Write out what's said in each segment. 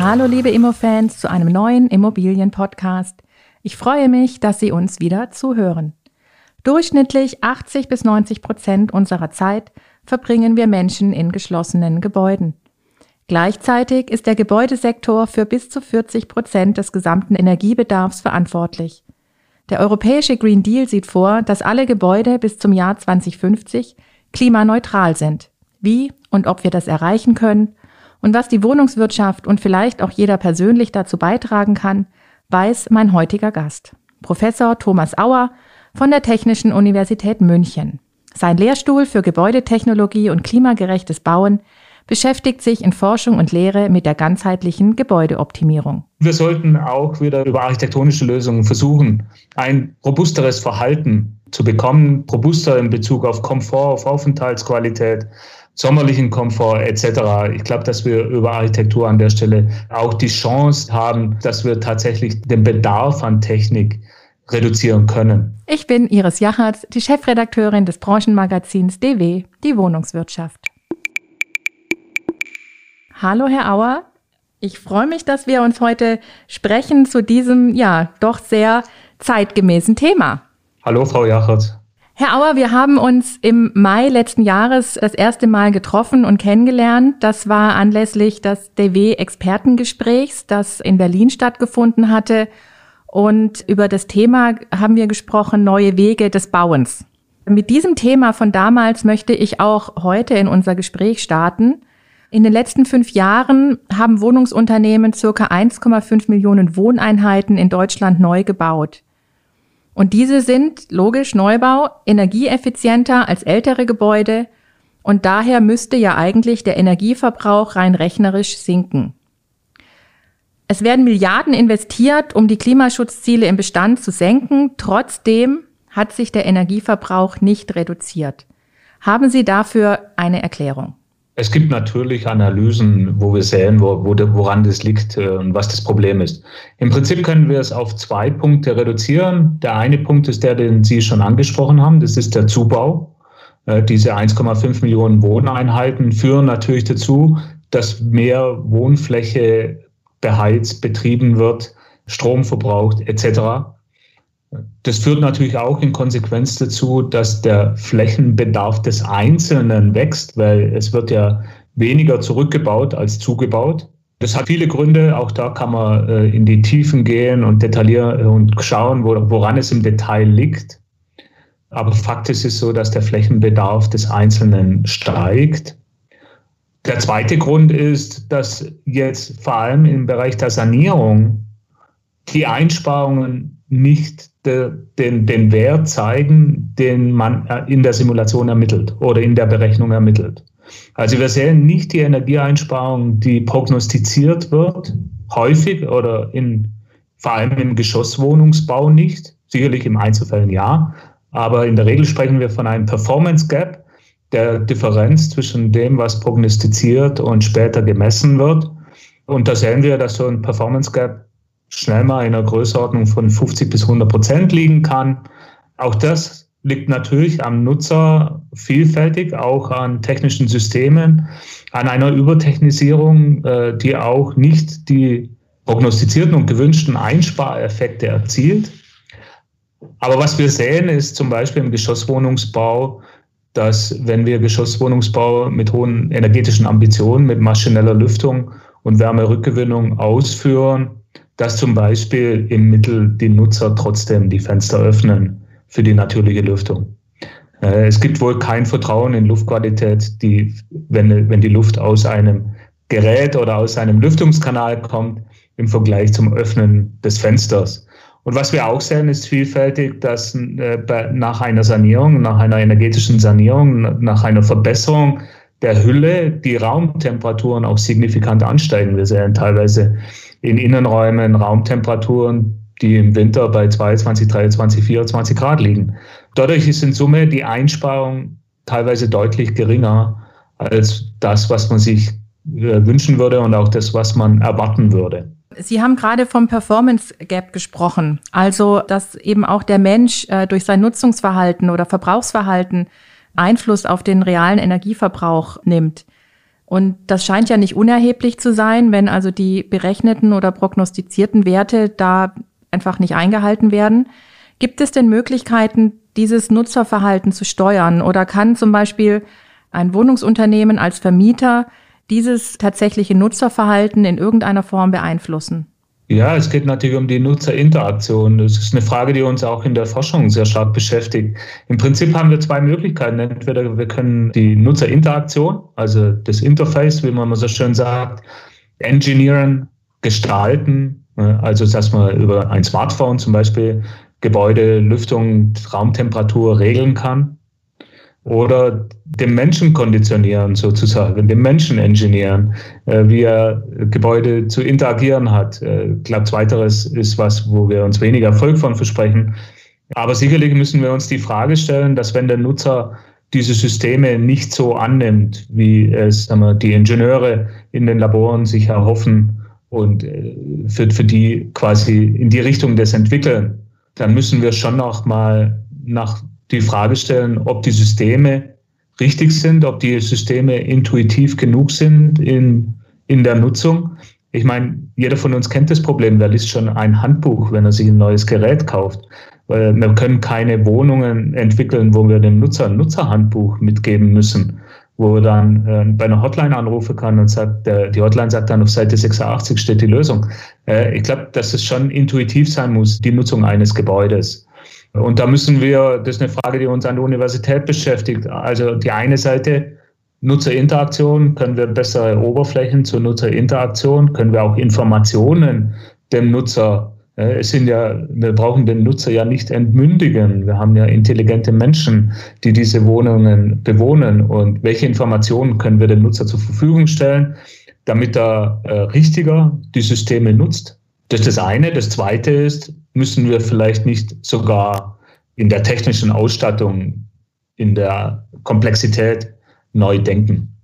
Hallo liebe Immofans zu einem neuen Immobilien-Podcast. Ich freue mich, dass Sie uns wieder zuhören. Durchschnittlich 80 bis 90 Prozent unserer Zeit verbringen wir Menschen in geschlossenen Gebäuden. Gleichzeitig ist der Gebäudesektor für bis zu 40 Prozent des gesamten Energiebedarfs verantwortlich. Der europäische Green Deal sieht vor, dass alle Gebäude bis zum Jahr 2050 klimaneutral sind. Wie und ob wir das erreichen können und was die Wohnungswirtschaft und vielleicht auch jeder persönlich dazu beitragen kann, weiß mein heutiger Gast, Professor Thomas Auer von der Technischen Universität München. Sein Lehrstuhl für Gebäudetechnologie und klimagerechtes Bauen beschäftigt sich in Forschung und Lehre mit der ganzheitlichen Gebäudeoptimierung. Wir sollten auch wieder über architektonische Lösungen versuchen, ein robusteres Verhalten zu bekommen, robuster in Bezug auf Komfort, auf Aufenthaltsqualität, sommerlichen Komfort etc. Ich glaube, dass wir über Architektur an der Stelle auch die Chance haben, dass wir tatsächlich den Bedarf an Technik reduzieren können. Ich bin Iris Jachatz, die Chefredakteurin des Branchenmagazins DW, die Wohnungswirtschaft. Hallo, Herr Auer. Ich freue mich, dass wir uns heute sprechen zu diesem, ja, doch sehr zeitgemäßen Thema. Hallo, Frau Jachatz. Herr Auer, wir haben uns im Mai letzten Jahres das erste Mal getroffen und kennengelernt. Das war anlässlich des DW-Expertengesprächs, das in Berlin stattgefunden hatte. Und über das Thema haben wir gesprochen, neue Wege des Bauens. Mit diesem Thema von damals möchte ich auch heute in unser Gespräch starten. In den letzten fünf Jahren haben Wohnungsunternehmen circa 1,5 Millionen Wohneinheiten in Deutschland neu gebaut. Und diese sind, logisch, Neubau, energieeffizienter als ältere Gebäude und daher müsste ja eigentlich der Energieverbrauch rein rechnerisch sinken. Es werden Milliarden investiert, um die Klimaschutzziele im Bestand zu senken. Trotzdem hat sich der Energieverbrauch nicht reduziert. Haben Sie dafür eine Erklärung? Es gibt natürlich Analysen, wo wir sehen, wo, wo, woran das liegt äh, und was das Problem ist. Im Prinzip können wir es auf zwei Punkte reduzieren. Der eine Punkt ist der, den Sie schon angesprochen haben, das ist der Zubau. Äh, diese 1,5 Millionen Wohneinheiten führen natürlich dazu, dass mehr Wohnfläche beheizt, betrieben wird, Strom verbraucht etc. Das führt natürlich auch in Konsequenz dazu, dass der Flächenbedarf des Einzelnen wächst, weil es wird ja weniger zurückgebaut als zugebaut. Das hat viele Gründe. Auch da kann man äh, in die Tiefen gehen und detaillieren und schauen, woran es im Detail liegt. Aber Fakt ist es so, dass der Flächenbedarf des Einzelnen steigt. Der zweite Grund ist, dass jetzt vor allem im Bereich der Sanierung die Einsparungen nicht den, den Wert zeigen, den man äh, in der Simulation ermittelt oder in der Berechnung ermittelt. Also wir sehen nicht die Energieeinsparung, die prognostiziert wird, häufig oder in, vor allem im Geschosswohnungsbau nicht, sicherlich im Einzelfällen ja, aber in der Regel sprechen wir von einem Performance Gap, der Differenz zwischen dem, was prognostiziert und später gemessen wird. Und da sehen wir, dass so ein Performance Gap schnell mal in einer Größenordnung von 50 bis 100 Prozent liegen kann. Auch das liegt natürlich am Nutzer vielfältig, auch an technischen Systemen, an einer Übertechnisierung, äh, die auch nicht die prognostizierten und gewünschten Einspareffekte erzielt. Aber was wir sehen, ist zum Beispiel im Geschosswohnungsbau, dass wenn wir Geschosswohnungsbau mit hohen energetischen Ambitionen, mit maschineller Lüftung und Wärmerückgewinnung ausführen, dass zum Beispiel im Mittel die Nutzer trotzdem die Fenster öffnen für die natürliche Lüftung. Äh, es gibt wohl kein Vertrauen in Luftqualität, die, wenn, wenn die Luft aus einem Gerät oder aus einem Lüftungskanal kommt, im Vergleich zum Öffnen des Fensters. Und was wir auch sehen, ist vielfältig, dass äh, nach einer Sanierung, nach einer energetischen Sanierung, nach einer Verbesserung der Hülle die Raumtemperaturen auch signifikant ansteigen. Wir sehen teilweise in Innenräumen Raumtemperaturen, die im Winter bei 22, 23, 24 Grad liegen. Dadurch ist in Summe die Einsparung teilweise deutlich geringer als das, was man sich äh, wünschen würde und auch das, was man erwarten würde. Sie haben gerade vom Performance Gap gesprochen, also dass eben auch der Mensch äh, durch sein Nutzungsverhalten oder Verbrauchsverhalten Einfluss auf den realen Energieverbrauch nimmt. Und das scheint ja nicht unerheblich zu sein, wenn also die berechneten oder prognostizierten Werte da einfach nicht eingehalten werden. Gibt es denn Möglichkeiten, dieses Nutzerverhalten zu steuern? Oder kann zum Beispiel ein Wohnungsunternehmen als Vermieter dieses tatsächliche Nutzerverhalten in irgendeiner Form beeinflussen? Ja, es geht natürlich um die Nutzerinteraktion. Das ist eine Frage, die uns auch in der Forschung sehr stark beschäftigt. Im Prinzip haben wir zwei Möglichkeiten. Entweder wir können die Nutzerinteraktion, also das Interface, wie man so schön sagt, engineeren, gestalten. Also, dass man über ein Smartphone zum Beispiel Gebäude, Lüftung, Raumtemperatur regeln kann oder dem Menschen konditionieren sozusagen, dem Menschen engineieren, äh, wie er Gebäude zu interagieren hat. Äh, ich glaube, zweiteres ist was, wo wir uns weniger Erfolg von versprechen. Aber sicherlich müssen wir uns die Frage stellen, dass wenn der Nutzer diese Systeme nicht so annimmt, wie es sagen wir, die Ingenieure in den Laboren sich erhoffen und äh, für, für die quasi in die Richtung des entwickeln, dann müssen wir schon noch mal nach die Frage stellen, ob die Systeme richtig sind, ob die Systeme intuitiv genug sind in, in der Nutzung. Ich meine, jeder von uns kennt das Problem. Wer liest schon ein Handbuch, wenn er sich ein neues Gerät kauft? Wir können keine Wohnungen entwickeln, wo wir dem Nutzer ein Nutzerhandbuch mitgeben müssen, wo er dann äh, bei einer Hotline anrufen kann und sagt, die Hotline sagt dann auf Seite 86 steht die Lösung. Äh, ich glaube, dass es schon intuitiv sein muss, die Nutzung eines Gebäudes. Und da müssen wir, das ist eine Frage, die uns an der Universität beschäftigt. Also die eine Seite, Nutzerinteraktion, können wir bessere Oberflächen zur Nutzerinteraktion, können wir auch Informationen dem Nutzer äh, es sind ja, wir brauchen den Nutzer ja nicht entmündigen. Wir haben ja intelligente Menschen, die diese Wohnungen bewohnen. Und welche Informationen können wir dem Nutzer zur Verfügung stellen, damit er äh, richtiger die Systeme nutzt? Das ist das eine. Das zweite ist, müssen wir vielleicht nicht sogar in der technischen Ausstattung, in der Komplexität neu denken?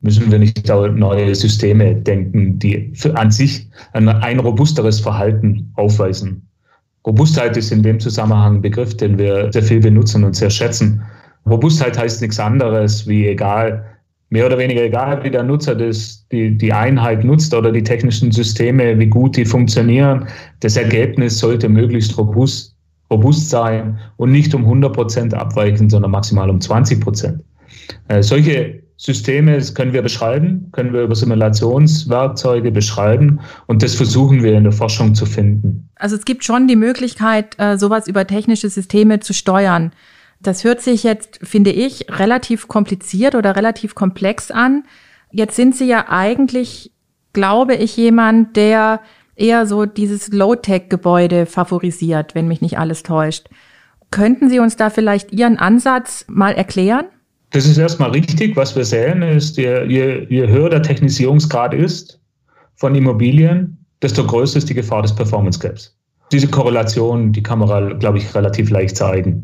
Müssen wir nicht neue Systeme denken, die an sich ein, ein robusteres Verhalten aufweisen? Robustheit ist in dem Zusammenhang ein Begriff, den wir sehr viel benutzen und sehr schätzen. Robustheit heißt nichts anderes wie egal, mehr oder weniger egal, wie der Nutzer das, die, die Einheit nutzt oder die technischen Systeme, wie gut die funktionieren. Das Ergebnis sollte möglichst robust, robust sein und nicht um 100 Prozent abweichen, sondern maximal um 20 Prozent. Äh, solche Systeme können wir beschreiben, können wir über Simulationswerkzeuge beschreiben und das versuchen wir in der Forschung zu finden. Also es gibt schon die Möglichkeit, äh, sowas über technische Systeme zu steuern. Das hört sich jetzt, finde ich, relativ kompliziert oder relativ komplex an. Jetzt sind Sie ja eigentlich, glaube ich, jemand, der eher so dieses Low-Tech-Gebäude favorisiert, wenn mich nicht alles täuscht. Könnten Sie uns da vielleicht Ihren Ansatz mal erklären? Das ist erstmal richtig. Was wir sehen, ist, je, je, je höher der Technisierungsgrad ist von Immobilien, desto größer ist die Gefahr des Performance Gaps. Diese Korrelation, die kann man, glaube ich, relativ leicht zeigen.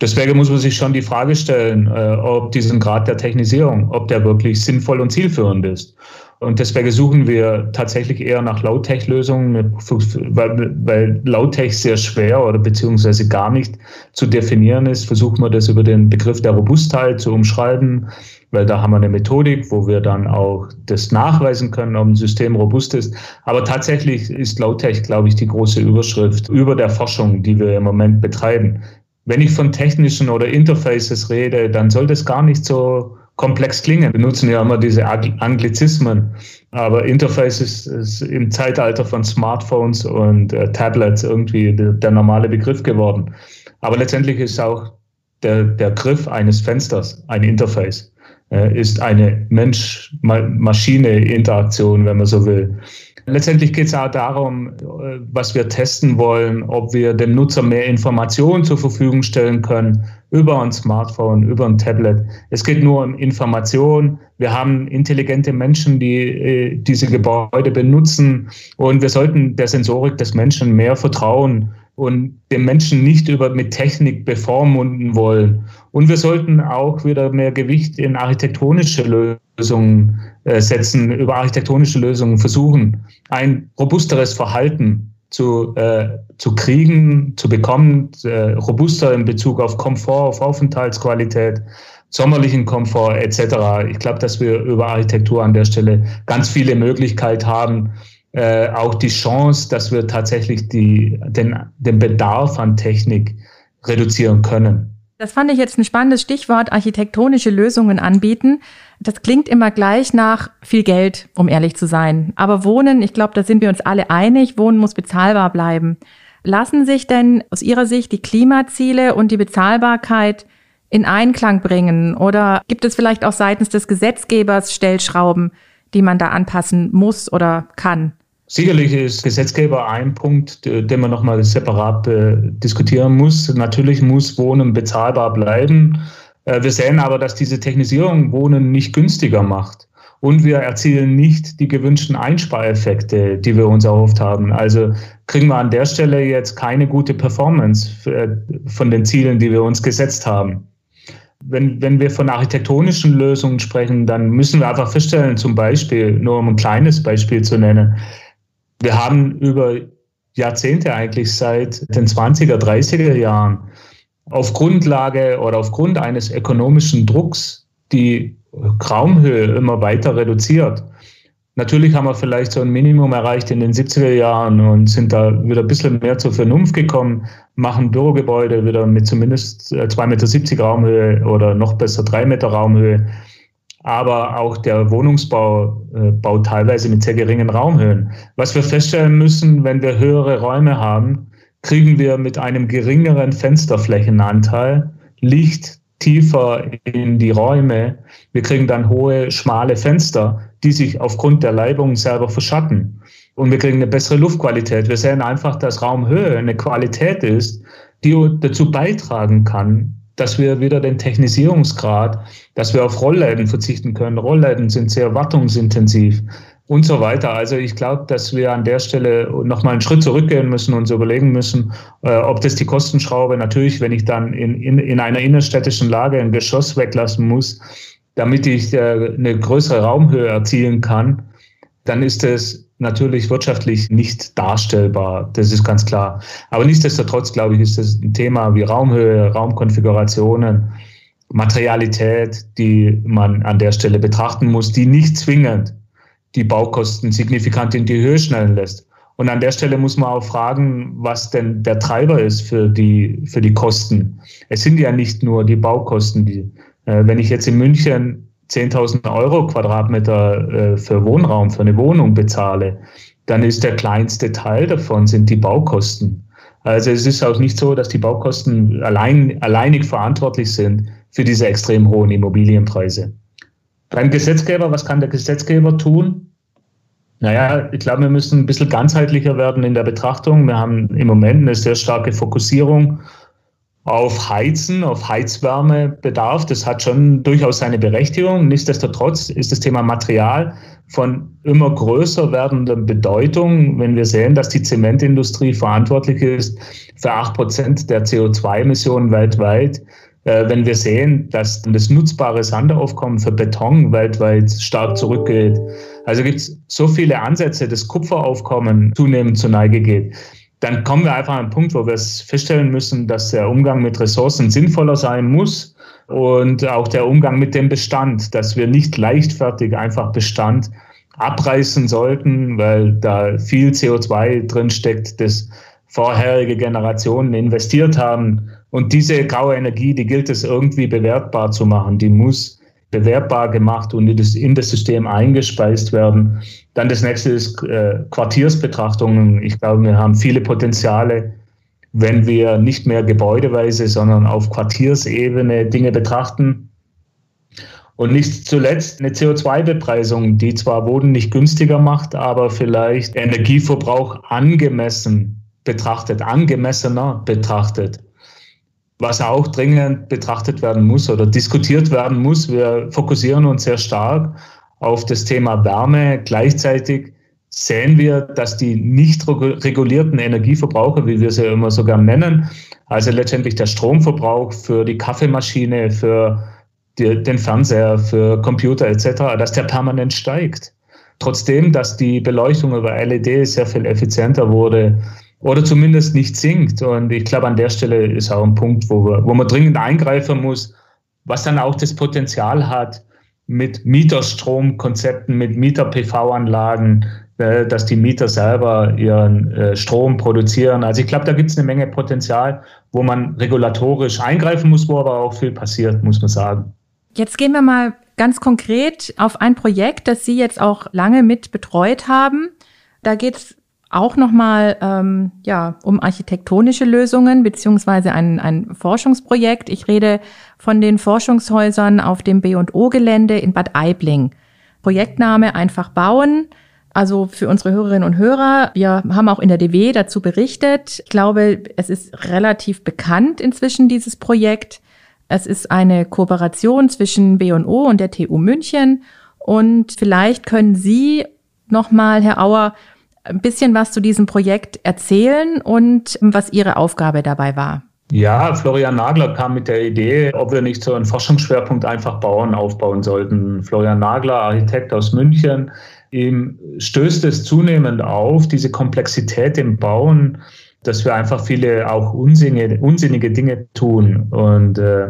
Deswegen muss man sich schon die Frage stellen, äh, ob diesen Grad der Technisierung, ob der wirklich sinnvoll und zielführend ist. Und deswegen suchen wir tatsächlich eher nach Low-Tech-Lösungen, weil, weil Low-Tech sehr schwer oder beziehungsweise gar nicht zu definieren ist, versuchen wir das über den Begriff der Robustheit zu umschreiben, weil da haben wir eine Methodik, wo wir dann auch das nachweisen können, ob ein System robust ist. Aber tatsächlich ist Low-Tech, glaube ich, die große Überschrift über der Forschung, die wir im Moment betreiben. Wenn ich von technischen oder Interfaces rede, dann soll das gar nicht so komplex klingen. Wir nutzen ja immer diese Anglizismen. Aber Interface ist, ist im Zeitalter von Smartphones und äh, Tablets irgendwie der, der, normale Begriff geworden. Aber letztendlich ist auch der, der Griff eines Fensters ein Interface, äh, ist eine Mensch-Maschine-Interaktion, wenn man so will. Letztendlich geht es auch darum, äh, was wir testen wollen, ob wir dem Nutzer mehr Informationen zur Verfügung stellen können über ein Smartphone, über ein Tablet. Es geht nur um Information. Wir haben intelligente Menschen, die äh, diese Gebäude benutzen und wir sollten der Sensorik des Menschen mehr vertrauen und den Menschen nicht über mit Technik bevormunden wollen. Und wir sollten auch wieder mehr Gewicht in architektonische Lösungen setzen, über architektonische Lösungen versuchen, ein robusteres Verhalten zu, äh, zu kriegen, zu bekommen, äh, robuster in Bezug auf Komfort, auf Aufenthaltsqualität, sommerlichen Komfort etc. Ich glaube, dass wir über Architektur an der Stelle ganz viele Möglichkeiten haben, äh, auch die Chance, dass wir tatsächlich die, den, den Bedarf an Technik reduzieren können. Das fand ich jetzt ein spannendes Stichwort, architektonische Lösungen anbieten. Das klingt immer gleich nach viel Geld, um ehrlich zu sein. Aber Wohnen, ich glaube, da sind wir uns alle einig, Wohnen muss bezahlbar bleiben. Lassen sich denn aus Ihrer Sicht die Klimaziele und die Bezahlbarkeit in Einklang bringen? Oder gibt es vielleicht auch seitens des Gesetzgebers Stellschrauben, die man da anpassen muss oder kann? Sicherlich ist Gesetzgeber ein Punkt, den man nochmal separat äh, diskutieren muss. Natürlich muss Wohnen bezahlbar bleiben. Äh, wir sehen aber, dass diese Technisierung Wohnen nicht günstiger macht. Und wir erzielen nicht die gewünschten Einspareffekte, die wir uns erhofft haben. Also kriegen wir an der Stelle jetzt keine gute Performance äh, von den Zielen, die wir uns gesetzt haben. Wenn, wenn wir von architektonischen Lösungen sprechen, dann müssen wir einfach feststellen, zum Beispiel, nur um ein kleines Beispiel zu nennen, wir haben über Jahrzehnte eigentlich seit den 20er, 30er Jahren auf Grundlage oder aufgrund eines ökonomischen Drucks die Raumhöhe immer weiter reduziert. Natürlich haben wir vielleicht so ein Minimum erreicht in den 70er Jahren und sind da wieder ein bisschen mehr zur Vernunft gekommen, machen Bürogebäude wieder mit zumindest 2,70 Meter Raumhöhe oder noch besser 3 Meter Raumhöhe aber auch der Wohnungsbau äh, baut teilweise mit sehr geringen Raumhöhen. Was wir feststellen müssen, wenn wir höhere Räume haben, kriegen wir mit einem geringeren Fensterflächenanteil Licht tiefer in die Räume. Wir kriegen dann hohe, schmale Fenster, die sich aufgrund der Leibung selber verschatten. Und wir kriegen eine bessere Luftqualität. Wir sehen einfach, dass Raumhöhe eine Qualität ist, die dazu beitragen kann, dass wir wieder den Technisierungsgrad, dass wir auf Rollläden verzichten können. Rollläden sind sehr wartungsintensiv und so weiter. Also ich glaube, dass wir an der Stelle nochmal einen Schritt zurückgehen müssen und uns überlegen müssen, äh, ob das die Kostenschraube natürlich, wenn ich dann in, in, in einer innerstädtischen Lage ein Geschoss weglassen muss, damit ich äh, eine größere Raumhöhe erzielen kann, dann ist es natürlich wirtschaftlich nicht darstellbar. Das ist ganz klar. Aber nichtsdestotrotz, glaube ich, ist das ein Thema wie Raumhöhe, Raumkonfigurationen, Materialität, die man an der Stelle betrachten muss, die nicht zwingend die Baukosten signifikant in die Höhe schnellen lässt. Und an der Stelle muss man auch fragen, was denn der Treiber ist für die, für die Kosten. Es sind ja nicht nur die Baukosten, die, äh, wenn ich jetzt in München 10.000 Euro Quadratmeter äh, für Wohnraum, für eine Wohnung bezahle, dann ist der kleinste Teil davon sind die Baukosten. Also es ist auch nicht so, dass die Baukosten allein, alleinig verantwortlich sind für diese extrem hohen Immobilienpreise. Beim Gesetzgeber, was kann der Gesetzgeber tun? Naja, ich glaube, wir müssen ein bisschen ganzheitlicher werden in der Betrachtung. Wir haben im Moment eine sehr starke Fokussierung auf Heizen, auf Heizwärmebedarf. Das hat schon durchaus seine Berechtigung. Nichtsdestotrotz ist das Thema Material von immer größer werdender Bedeutung, wenn wir sehen, dass die Zementindustrie verantwortlich ist für acht Prozent der CO2-Emissionen weltweit. Äh, wenn wir sehen, dass das nutzbare Sandaufkommen für Beton weltweit stark zurückgeht. Also gibt es so viele Ansätze, das Kupferaufkommen zunehmend zur Neige geht dann kommen wir einfach an einen Punkt, wo wir es feststellen müssen, dass der Umgang mit Ressourcen sinnvoller sein muss und auch der Umgang mit dem Bestand, dass wir nicht leichtfertig einfach Bestand abreißen sollten, weil da viel CO2 drinsteckt, das vorherige Generationen investiert haben. Und diese graue Energie, die gilt es irgendwie bewertbar zu machen. Die muss bewerbbar gemacht und in das, System eingespeist werden. Dann das nächste ist äh, Quartiersbetrachtungen. Ich glaube, wir haben viele Potenziale, wenn wir nicht mehr gebäudeweise, sondern auf Quartiersebene Dinge betrachten. Und nicht zuletzt eine CO2-Bepreisung, die zwar Boden nicht günstiger macht, aber vielleicht Energieverbrauch angemessen betrachtet, angemessener betrachtet. Was auch dringend betrachtet werden muss oder diskutiert werden muss. Wir fokussieren uns sehr stark auf das Thema Wärme. Gleichzeitig sehen wir, dass die nicht regulierten Energieverbraucher, wie wir sie immer so gern nennen, also letztendlich der Stromverbrauch für die Kaffeemaschine, für die, den Fernseher, für Computer etc., dass der permanent steigt. Trotzdem, dass die Beleuchtung über LED sehr viel effizienter wurde oder zumindest nicht sinkt. Und ich glaube, an der Stelle ist auch ein Punkt, wo, wir, wo man dringend eingreifen muss, was dann auch das Potenzial hat, mit Mieterstromkonzepten, mit Mieter-PV-Anlagen, äh, dass die Mieter selber ihren äh, Strom produzieren. Also ich glaube, da gibt es eine Menge Potenzial, wo man regulatorisch eingreifen muss, wo aber auch viel passiert, muss man sagen. Jetzt gehen wir mal ganz konkret auf ein Projekt, das Sie jetzt auch lange mit betreut haben. Da geht es auch nochmal ähm, ja, um architektonische Lösungen beziehungsweise ein, ein Forschungsprojekt. Ich rede von den Forschungshäusern auf dem B&O-Gelände in Bad Aibling. Projektname einfach bauen. Also für unsere Hörerinnen und Hörer, wir haben auch in der DW dazu berichtet. Ich glaube, es ist relativ bekannt inzwischen, dieses Projekt. Es ist eine Kooperation zwischen B&O und der TU München. Und vielleicht können Sie nochmal, Herr Auer, ein bisschen was zu diesem Projekt erzählen und was Ihre Aufgabe dabei war. Ja, Florian Nagler kam mit der Idee, ob wir nicht so einen Forschungsschwerpunkt einfach bauen, aufbauen sollten. Florian Nagler, Architekt aus München, ihm stößt es zunehmend auf, diese Komplexität im Bauen, dass wir einfach viele auch unsinnige, unsinnige Dinge tun und äh,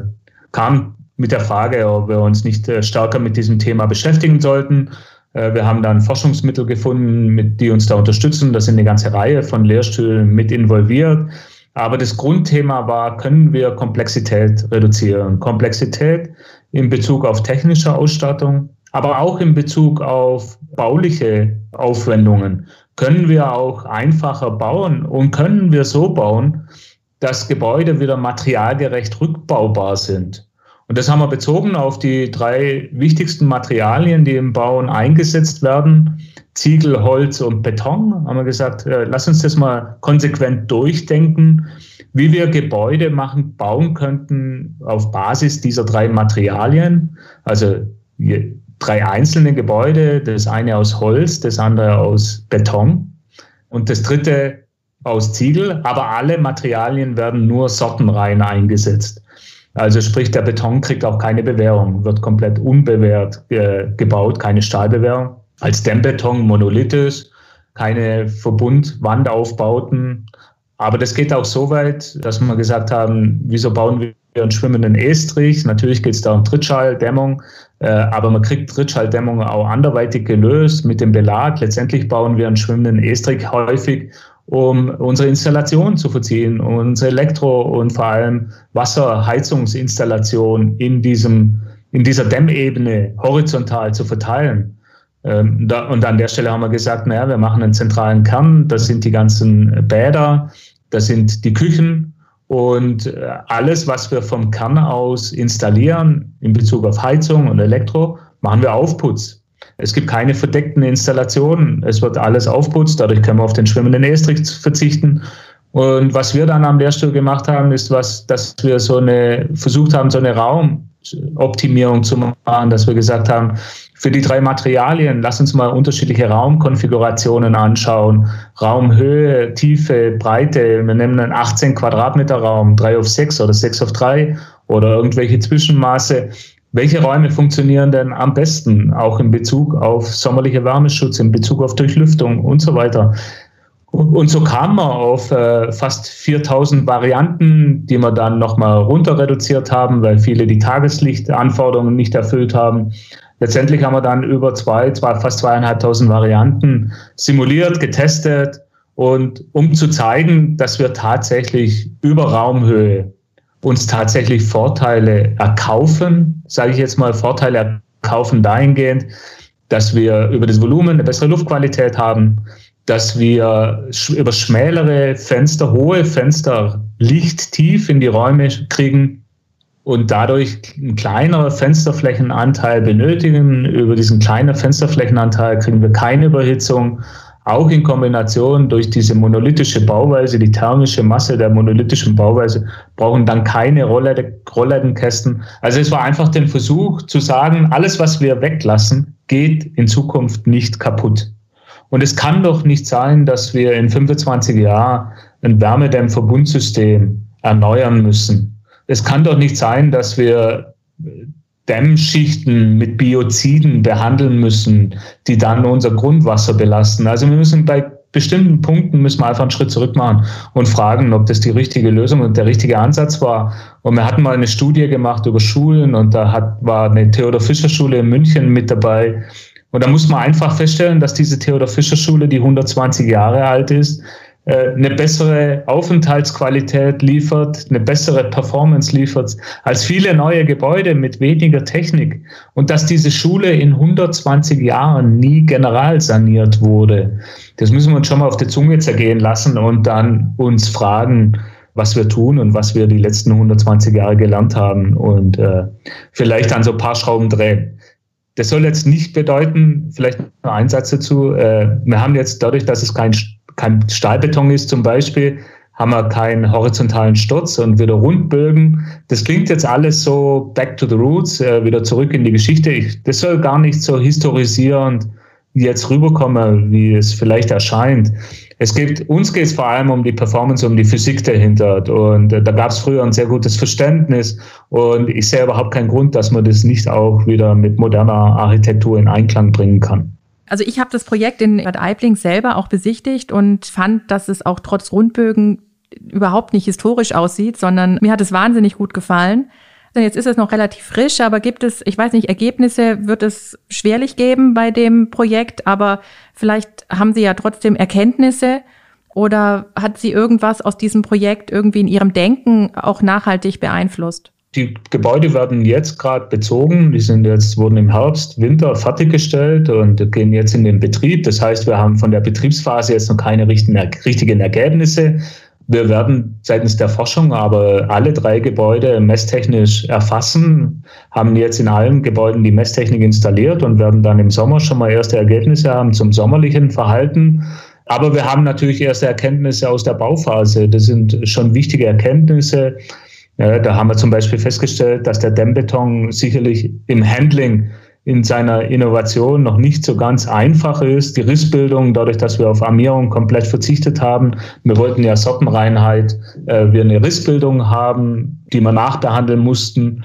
kam mit der Frage, ob wir uns nicht äh, stärker mit diesem Thema beschäftigen sollten. Äh, wir haben dann Forschungsmittel gefunden, mit, die uns da unterstützen. Da sind eine ganze Reihe von Lehrstühlen mit involviert. Aber das Grundthema war, können wir Komplexität reduzieren? Komplexität in Bezug auf technische Ausstattung, aber auch in Bezug auf bauliche Aufwendungen. Können wir auch einfacher bauen und können wir so bauen, dass Gebäude wieder materialgerecht rückbaubar sind? Und das haben wir bezogen auf die drei wichtigsten Materialien, die im Bauen eingesetzt werden. Ziegel, Holz und Beton. Haben wir gesagt, äh, lass uns das mal konsequent durchdenken, wie wir Gebäude machen, bauen könnten auf Basis dieser drei Materialien. Also drei einzelne Gebäude, das eine aus Holz, das andere aus Beton und das dritte aus Ziegel. Aber alle Materialien werden nur sortenrein eingesetzt. Also sprich, der Beton kriegt auch keine Bewährung, wird komplett unbewährt äh, gebaut, keine Stahlbewährung. Als Dämmbeton monolithisch, keine Verbundwandaufbauten. Aber das geht auch so weit, dass wir gesagt haben, wieso bauen wir einen schwimmenden Estrich? Natürlich geht es da um Trittschalldämmung, äh, aber man kriegt Trittschalldämmung auch anderweitig gelöst mit dem Belag. Letztendlich bauen wir einen schwimmenden Estrich häufig um unsere Installation zu verziehen, unsere Elektro- und vor allem Wasserheizungsinstallation in diesem, in dieser Dämmebene horizontal zu verteilen. Ähm, und an der Stelle haben wir gesagt, naja, wir machen einen zentralen Kern, das sind die ganzen Bäder, das sind die Küchen und äh, alles, was wir vom Kern aus installieren in Bezug auf Heizung und Elektro, machen wir Aufputz. Es gibt keine verdeckten Installationen. Es wird alles aufputzt. Dadurch können wir auf den schwimmenden Estrich verzichten. Und was wir dann am Lehrstuhl gemacht haben, ist, was, dass wir so eine, versucht haben, so eine Raumoptimierung zu machen, dass wir gesagt haben, für die drei Materialien, lass uns mal unterschiedliche Raumkonfigurationen anschauen. Raumhöhe, Tiefe, Breite. Wir nehmen einen 18 Quadratmeter Raum, 3 auf 6 oder 6 auf 3 oder irgendwelche Zwischenmaße. Welche Räume funktionieren denn am besten, auch in Bezug auf sommerliche Wärmeschutz, in Bezug auf Durchlüftung und so weiter? Und so kam man auf äh, fast 4000 Varianten, die wir dann nochmal runter reduziert haben, weil viele die Tageslichtanforderungen nicht erfüllt haben. Letztendlich haben wir dann über zwei, zwei fast zweieinhalbtausend Varianten simuliert, getestet und um zu zeigen, dass wir tatsächlich über Raumhöhe uns tatsächlich Vorteile erkaufen, sage ich jetzt mal, Vorteile erkaufen dahingehend, dass wir über das Volumen eine bessere Luftqualität haben, dass wir über schmälere Fenster, hohe Fenster Licht tief in die Räume kriegen und dadurch einen kleineren Fensterflächenanteil benötigen. Über diesen kleinen Fensterflächenanteil kriegen wir keine Überhitzung. Auch in Kombination durch diese monolithische Bauweise, die thermische Masse der monolithischen Bauweise, brauchen dann keine Rolllädenkästen. Also es war einfach den Versuch zu sagen, alles, was wir weglassen, geht in Zukunft nicht kaputt. Und es kann doch nicht sein, dass wir in 25 Jahren ein Wärmedämmverbundsystem erneuern müssen es kann doch nicht sein, dass wir Dämmschichten mit Bioziden behandeln müssen, die dann unser Grundwasser belasten. Also wir müssen bei bestimmten Punkten müssen wir einfach einen Schritt zurück machen und fragen, ob das die richtige Lösung und der richtige Ansatz war. Und wir hatten mal eine Studie gemacht über Schulen und da hat, war eine Theodor Fischer Schule in München mit dabei. Und da muss man einfach feststellen, dass diese Theodor Fischer Schule, die 120 Jahre alt ist, eine bessere Aufenthaltsqualität liefert, eine bessere Performance liefert als viele neue Gebäude mit weniger Technik und dass diese Schule in 120 Jahren nie general saniert wurde. Das müssen wir uns schon mal auf die Zunge zergehen lassen und dann uns fragen, was wir tun und was wir die letzten 120 Jahre gelernt haben und äh, vielleicht an so ein paar Schrauben drehen. Das soll jetzt nicht bedeuten, vielleicht noch ein Satz dazu, äh, wir haben jetzt dadurch, dass es kein kein Stahlbeton ist zum Beispiel, haben wir keinen horizontalen Sturz und wieder Rundbögen. Das klingt jetzt alles so back to the roots, äh, wieder zurück in die Geschichte. Ich, das soll gar nicht so historisierend jetzt rüberkommen, wie es vielleicht erscheint. Es geht, uns geht es vor allem um die Performance, um die Physik dahinter. Und äh, da gab es früher ein sehr gutes Verständnis. Und ich sehe überhaupt keinen Grund, dass man das nicht auch wieder mit moderner Architektur in Einklang bringen kann. Also ich habe das Projekt in Bad Aibling selber auch besichtigt und fand, dass es auch trotz Rundbögen überhaupt nicht historisch aussieht, sondern mir hat es wahnsinnig gut gefallen. Jetzt ist es noch relativ frisch, aber gibt es, ich weiß nicht, Ergebnisse wird es schwerlich geben bei dem Projekt, aber vielleicht haben Sie ja trotzdem Erkenntnisse oder hat Sie irgendwas aus diesem Projekt irgendwie in Ihrem Denken auch nachhaltig beeinflusst? Die Gebäude werden jetzt gerade bezogen. Die sind jetzt, wurden im Herbst, Winter fertiggestellt und gehen jetzt in den Betrieb. Das heißt, wir haben von der Betriebsphase jetzt noch keine richtigen Ergebnisse. Wir werden seitens der Forschung aber alle drei Gebäude messtechnisch erfassen, haben jetzt in allen Gebäuden die Messtechnik installiert und werden dann im Sommer schon mal erste Ergebnisse haben zum sommerlichen Verhalten. Aber wir haben natürlich erste Erkenntnisse aus der Bauphase. Das sind schon wichtige Erkenntnisse. Ja, da haben wir zum Beispiel festgestellt, dass der Dämmbeton sicherlich im Handling in seiner Innovation noch nicht so ganz einfach ist. Die Rissbildung, dadurch, dass wir auf Armierung komplett verzichtet haben. Wir wollten ja Sockenreinheit, äh, wir eine Rissbildung haben, die wir nachbehandeln mussten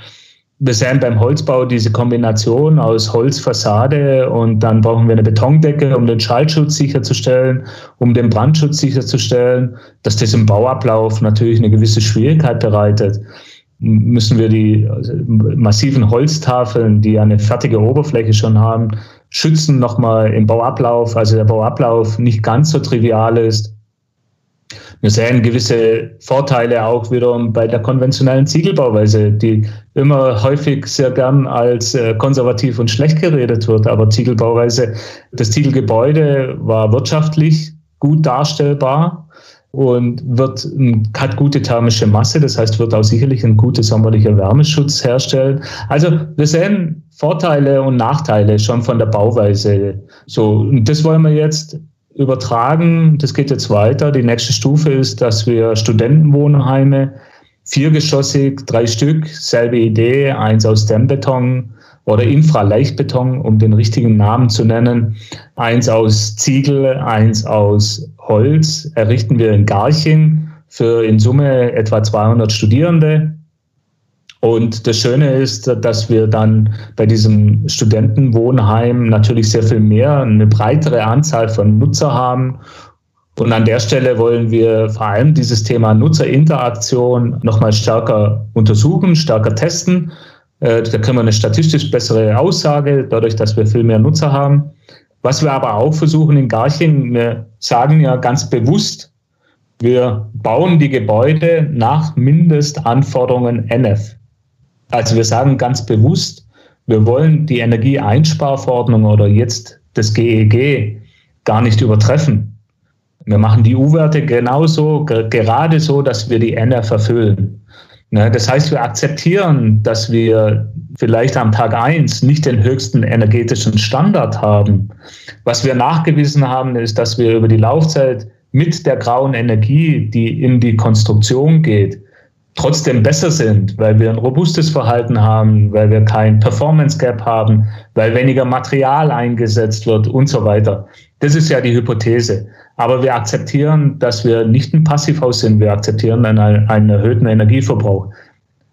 wir sehen beim Holzbau diese Kombination aus Holzfassade und dann brauchen wir eine Betondecke, um den Schallschutz sicherzustellen, um den Brandschutz sicherzustellen, dass das im Bauablauf natürlich eine gewisse Schwierigkeit bereitet. Müssen wir die also, massiven Holztafeln, die eine fertige Oberfläche schon haben, schützen nochmal im Bauablauf, also der Bauablauf nicht ganz so trivial ist. Wir sehen gewisse Vorteile auch wiederum bei der konventionellen Ziegelbauweise, die immer häufig sehr gern als äh, konservativ und schlecht geredet wird. Aber Ziegelbauweise, das Ziegelgebäude war wirtschaftlich gut darstellbar und wird, hat gute thermische Masse, das heißt, wird auch sicherlich ein guter sommerlicher Wärmeschutz herstellen. Also wir sehen Vorteile und Nachteile schon von der Bauweise. So, und das wollen wir jetzt übertragen. Das geht jetzt weiter. Die nächste Stufe ist, dass wir Studentenwohnheime, viergeschossig, drei Stück, selbe Idee, eins aus Dämmbeton oder Infraleichtbeton, um den richtigen Namen zu nennen, eins aus Ziegel, eins aus Holz, errichten wir in Garching für in Summe etwa 200 Studierende. Und das Schöne ist, dass wir dann bei diesem Studentenwohnheim natürlich sehr viel mehr, eine breitere Anzahl von Nutzer haben. Und an der Stelle wollen wir vor allem dieses Thema Nutzerinteraktion nochmal stärker untersuchen, stärker testen. Äh, da können wir eine statistisch bessere Aussage, dadurch, dass wir viel mehr Nutzer haben. Was wir aber auch versuchen in Garching, wir sagen ja ganz bewusst, wir bauen die Gebäude nach Mindestanforderungen NF. Also wir sagen ganz bewusst, wir wollen die Energieeinsparverordnung oder jetzt das GEG e gar nicht übertreffen. Wir machen die U-Werte genauso, gerade so, dass wir die NF erfüllen. Ne, das heißt, wir akzeptieren, dass wir vielleicht am Tag eins nicht den höchsten energetischen Standard haben. Was wir nachgewiesen haben, ist, dass wir über die Laufzeit mit der grauen Energie, die in die Konstruktion geht, trotzdem besser sind, weil wir ein robustes Verhalten haben, weil wir kein Performance Gap haben, weil weniger Material eingesetzt wird und so weiter. Das ist ja die Hypothese. Aber wir akzeptieren, dass wir nicht ein Passivhaus sind. Wir akzeptieren einen, einen erhöhten Energieverbrauch.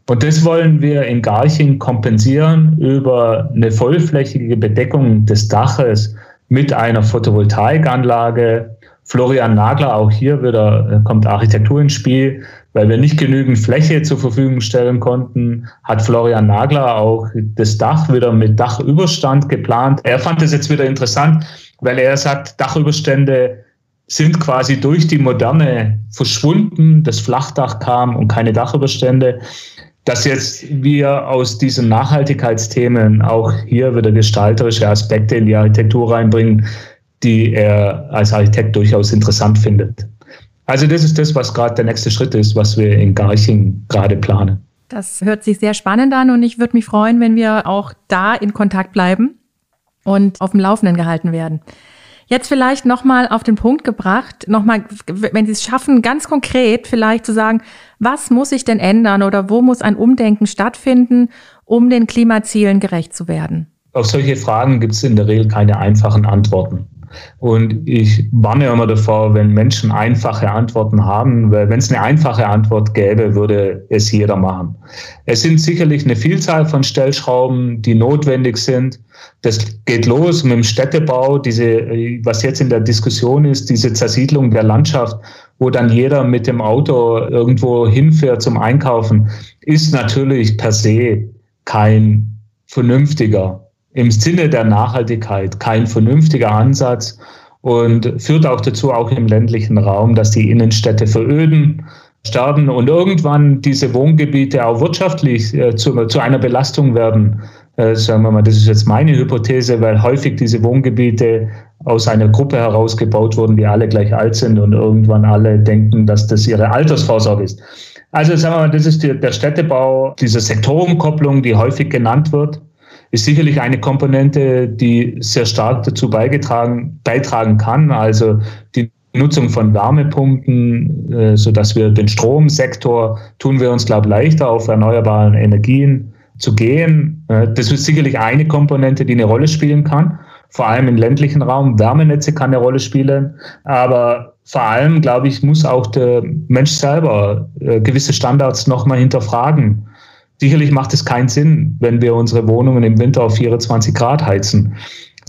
Und das wollen wir in Garching kompensieren über eine vollflächige Bedeckung des Daches mit einer Photovoltaikanlage. Florian Nagler, auch hier wieder kommt Architektur ins Spiel, weil wir nicht genügend Fläche zur Verfügung stellen konnten, hat Florian Nagler auch das Dach wieder mit Dachüberstand geplant. Er fand es jetzt wieder interessant, weil er sagt, Dachüberstände sind quasi durch die Moderne verschwunden. Das Flachdach kam und keine Dachüberstände. Dass jetzt wir aus diesen Nachhaltigkeitsthemen auch hier wieder gestalterische Aspekte in die Architektur reinbringen, die er als Architekt durchaus interessant findet. Also das ist das, was gerade der nächste Schritt ist, was wir in Garching gerade planen. Das hört sich sehr spannend an und ich würde mich freuen, wenn wir auch da in Kontakt bleiben und auf dem Laufenden gehalten werden. Jetzt vielleicht nochmal auf den Punkt gebracht, nochmal, wenn Sie es schaffen, ganz konkret vielleicht zu sagen, was muss sich denn ändern oder wo muss ein Umdenken stattfinden, um den Klimazielen gerecht zu werden? Auf solche Fragen gibt es in der Regel keine einfachen Antworten. Und ich warne immer davor, wenn Menschen einfache Antworten haben, weil wenn es eine einfache Antwort gäbe, würde es jeder machen. Es sind sicherlich eine Vielzahl von Stellschrauben, die notwendig sind. Das geht los mit dem Städtebau, diese, was jetzt in der Diskussion ist, diese Zersiedlung der Landschaft, wo dann jeder mit dem Auto irgendwo hinfährt zum Einkaufen, ist natürlich per se kein vernünftiger im Sinne der Nachhaltigkeit kein vernünftiger Ansatz und führt auch dazu, auch im ländlichen Raum, dass die Innenstädte veröden, sterben und irgendwann diese Wohngebiete auch wirtschaftlich äh, zu, zu, einer Belastung werden. Äh, sagen wir mal, das ist jetzt meine Hypothese, weil häufig diese Wohngebiete aus einer Gruppe herausgebaut wurden, die alle gleich alt sind und irgendwann alle denken, dass das ihre Altersvorsorge ist. Also sagen wir mal, das ist die, der Städtebau, diese Sektorenkopplung, die häufig genannt wird ist sicherlich eine Komponente, die sehr stark dazu beigetragen, beitragen kann. Also die Nutzung von Wärmepumpen, äh, so dass wir den Stromsektor tun wir uns, glaube ich, leichter auf erneuerbaren Energien zu gehen. Äh, das ist sicherlich eine Komponente, die eine Rolle spielen kann. Vor allem im ländlichen Raum. Wärmenetze kann eine Rolle spielen. Aber vor allem, glaube ich, muss auch der Mensch selber äh, gewisse Standards nochmal hinterfragen. Sicherlich macht es keinen Sinn, wenn wir unsere Wohnungen im Winter auf 24 Grad heizen.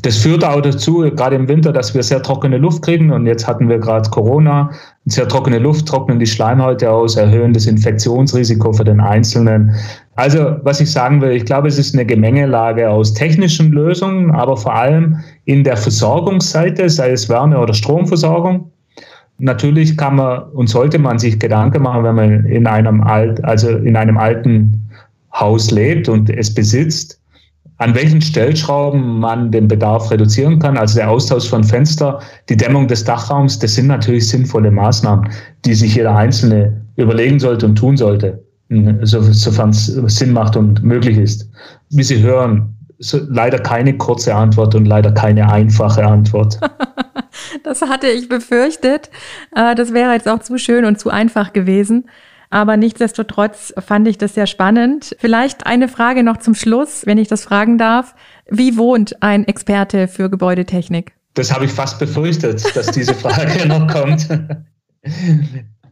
Das führt auch dazu, gerade im Winter, dass wir sehr trockene Luft kriegen. Und jetzt hatten wir gerade Corona. Sehr trockene Luft trocknen die Schleimhäute aus, erhöhen das Infektionsrisiko für den Einzelnen. Also, was ich sagen will, ich glaube, es ist eine Gemengelage aus technischen Lösungen, aber vor allem in der Versorgungsseite, sei es Wärme- oder Stromversorgung. Natürlich kann man und sollte man sich Gedanken machen, wenn man in einem alt, also in einem alten Haus lebt und es besitzt, an welchen Stellschrauben man den Bedarf reduzieren kann. Also der Austausch von Fenster, die Dämmung des Dachraums, das sind natürlich sinnvolle Maßnahmen, die sich jeder Einzelne überlegen sollte und tun sollte, sofern es Sinn macht und möglich ist. Wie Sie hören, so, leider keine kurze Antwort und leider keine einfache Antwort. das hatte ich befürchtet. Äh, das wäre jetzt auch zu schön und zu einfach gewesen. Aber nichtsdestotrotz fand ich das sehr spannend. Vielleicht eine Frage noch zum Schluss, wenn ich das fragen darf. Wie wohnt ein Experte für Gebäudetechnik? Das habe ich fast befürchtet, dass diese Frage noch kommt.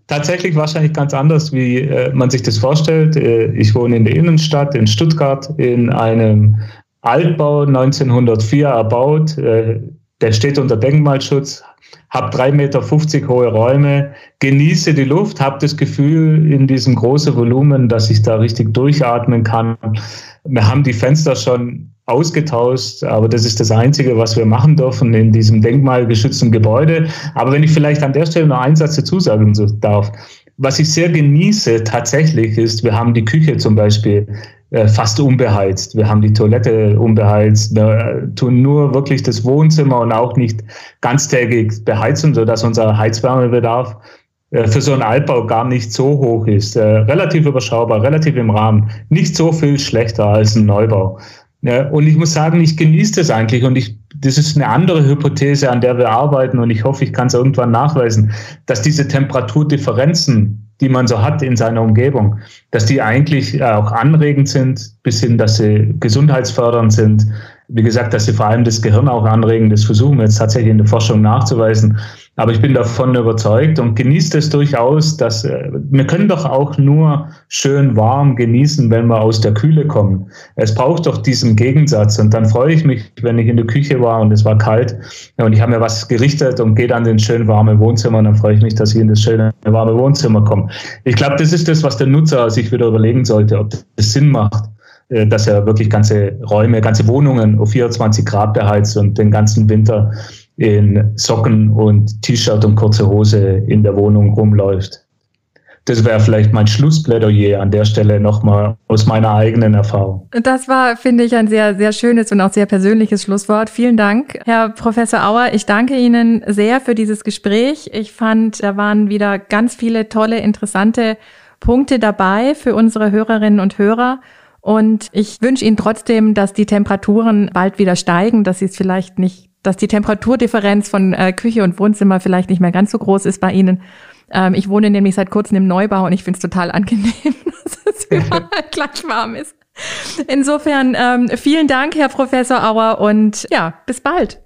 Tatsächlich wahrscheinlich ganz anders, wie äh, man sich das vorstellt. Äh, ich wohne in der Innenstadt in Stuttgart in einem Altbau 1904 erbaut. Äh, der steht unter Denkmalschutz, habe 3,50 Meter hohe Räume, genieße die Luft, habe das Gefühl in diesem großen Volumen, dass ich da richtig durchatmen kann. Wir haben die Fenster schon ausgetauscht, aber das ist das Einzige, was wir machen dürfen in diesem denkmalgeschützten Gebäude. Aber wenn ich vielleicht an der Stelle noch einen Satz dazu sagen darf, was ich sehr genieße tatsächlich ist, wir haben die Küche zum Beispiel fast unbeheizt. Wir haben die Toilette unbeheizt. Wir tun nur wirklich das Wohnzimmer und auch nicht ganztägig beheizen, sodass unser Heizwärmebedarf äh, für so einen Altbau gar nicht so hoch ist. Äh, relativ überschaubar, relativ im Rahmen. Nicht so viel schlechter als ein Neubau. Und ich muss sagen, ich genieße das eigentlich und ich, das ist eine andere Hypothese, an der wir arbeiten und ich hoffe, ich kann es irgendwann nachweisen, dass diese Temperaturdifferenzen, die man so hat in seiner Umgebung, dass die eigentlich auch anregend sind, bis hin, dass sie gesundheitsfördernd sind. Wie gesagt, dass sie vor allem das Gehirn auch anregen, das versuchen wir jetzt tatsächlich in der Forschung nachzuweisen. Aber ich bin davon überzeugt und genieße es durchaus, dass äh, wir können doch auch nur schön warm genießen, wenn wir aus der Kühle kommen. Es braucht doch diesen Gegensatz. Und dann freue ich mich, wenn ich in der Küche war und es war kalt und ich habe mir was gerichtet und gehe dann ins schön warme Wohnzimmer und dann freue ich mich, dass ich in das schöne warme Wohnzimmer komme. Ich glaube, das ist das, was der Nutzer sich wieder überlegen sollte, ob das Sinn macht dass er wirklich ganze Räume, ganze Wohnungen auf 24 Grad beheizt und den ganzen Winter in Socken und T-Shirt und kurze Hose in der Wohnung rumläuft. Das wäre vielleicht mein Schlussplädoyer an der Stelle nochmal aus meiner eigenen Erfahrung. Das war, finde ich, ein sehr, sehr schönes und auch sehr persönliches Schlusswort. Vielen Dank, Herr Professor Auer. Ich danke Ihnen sehr für dieses Gespräch. Ich fand, da waren wieder ganz viele tolle, interessante Punkte dabei für unsere Hörerinnen und Hörer. Und ich wünsche Ihnen trotzdem, dass die Temperaturen bald wieder steigen, dass Sie es vielleicht nicht dass die Temperaturdifferenz von äh, Küche und Wohnzimmer vielleicht nicht mehr ganz so groß ist bei Ihnen. Ähm, ich wohne nämlich seit kurzem im Neubau und ich finde es total angenehm, dass es überall gleich warm ist. Insofern ähm, vielen Dank, Herr Professor Auer, und ja, bis bald.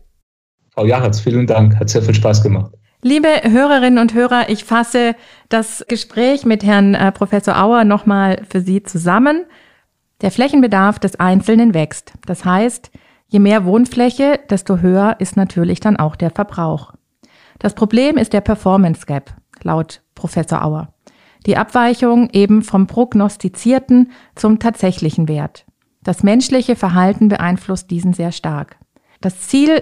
Frau Jachatz, vielen Dank. Hat sehr viel Spaß gemacht. Liebe Hörerinnen und Hörer, ich fasse das Gespräch mit Herrn äh, Professor Auer nochmal für Sie zusammen. Der Flächenbedarf des Einzelnen wächst. Das heißt, Je mehr Wohnfläche, desto höher ist natürlich dann auch der Verbrauch. Das Problem ist der Performance Gap, laut Professor Auer. Die Abweichung eben vom prognostizierten zum tatsächlichen Wert. Das menschliche Verhalten beeinflusst diesen sehr stark. Das Ziel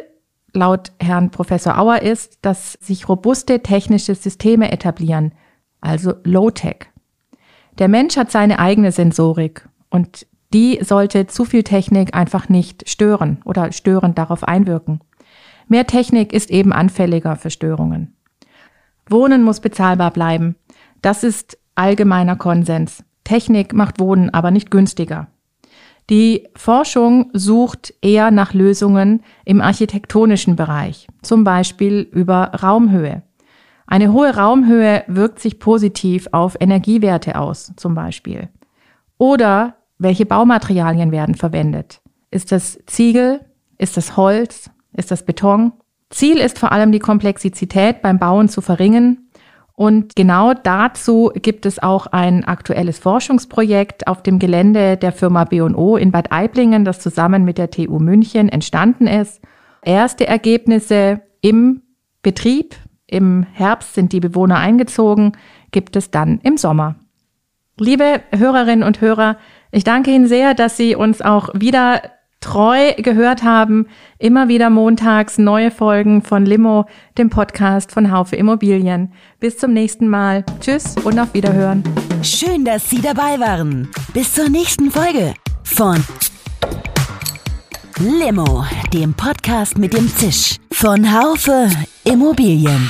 laut Herrn Professor Auer ist, dass sich robuste technische Systeme etablieren, also Low-Tech. Der Mensch hat seine eigene Sensorik und die sollte zu viel Technik einfach nicht stören oder störend darauf einwirken. Mehr Technik ist eben anfälliger für Störungen. Wohnen muss bezahlbar bleiben. Das ist allgemeiner Konsens. Technik macht Wohnen aber nicht günstiger. Die Forschung sucht eher nach Lösungen im architektonischen Bereich, zum Beispiel über Raumhöhe. Eine hohe Raumhöhe wirkt sich positiv auf Energiewerte aus, zum Beispiel. Oder welche Baumaterialien werden verwendet? Ist das Ziegel? Ist das Holz? Ist das Beton? Ziel ist vor allem die Komplexität beim Bauen zu verringern. Und genau dazu gibt es auch ein aktuelles Forschungsprojekt auf dem Gelände der Firma B&O in Bad Aiblingen, das zusammen mit der TU München entstanden ist. Erste Ergebnisse im Betrieb, im Herbst sind die Bewohner eingezogen, gibt es dann im Sommer. Liebe Hörerinnen und Hörer, ich danke Ihnen sehr, dass Sie uns auch wieder treu gehört haben. Immer wieder montags neue Folgen von Limo, dem Podcast von Haufe Immobilien. Bis zum nächsten Mal. Tschüss und auf Wiederhören. Schön, dass Sie dabei waren. Bis zur nächsten Folge von Limo, dem Podcast mit dem Zisch von Haufe Immobilien.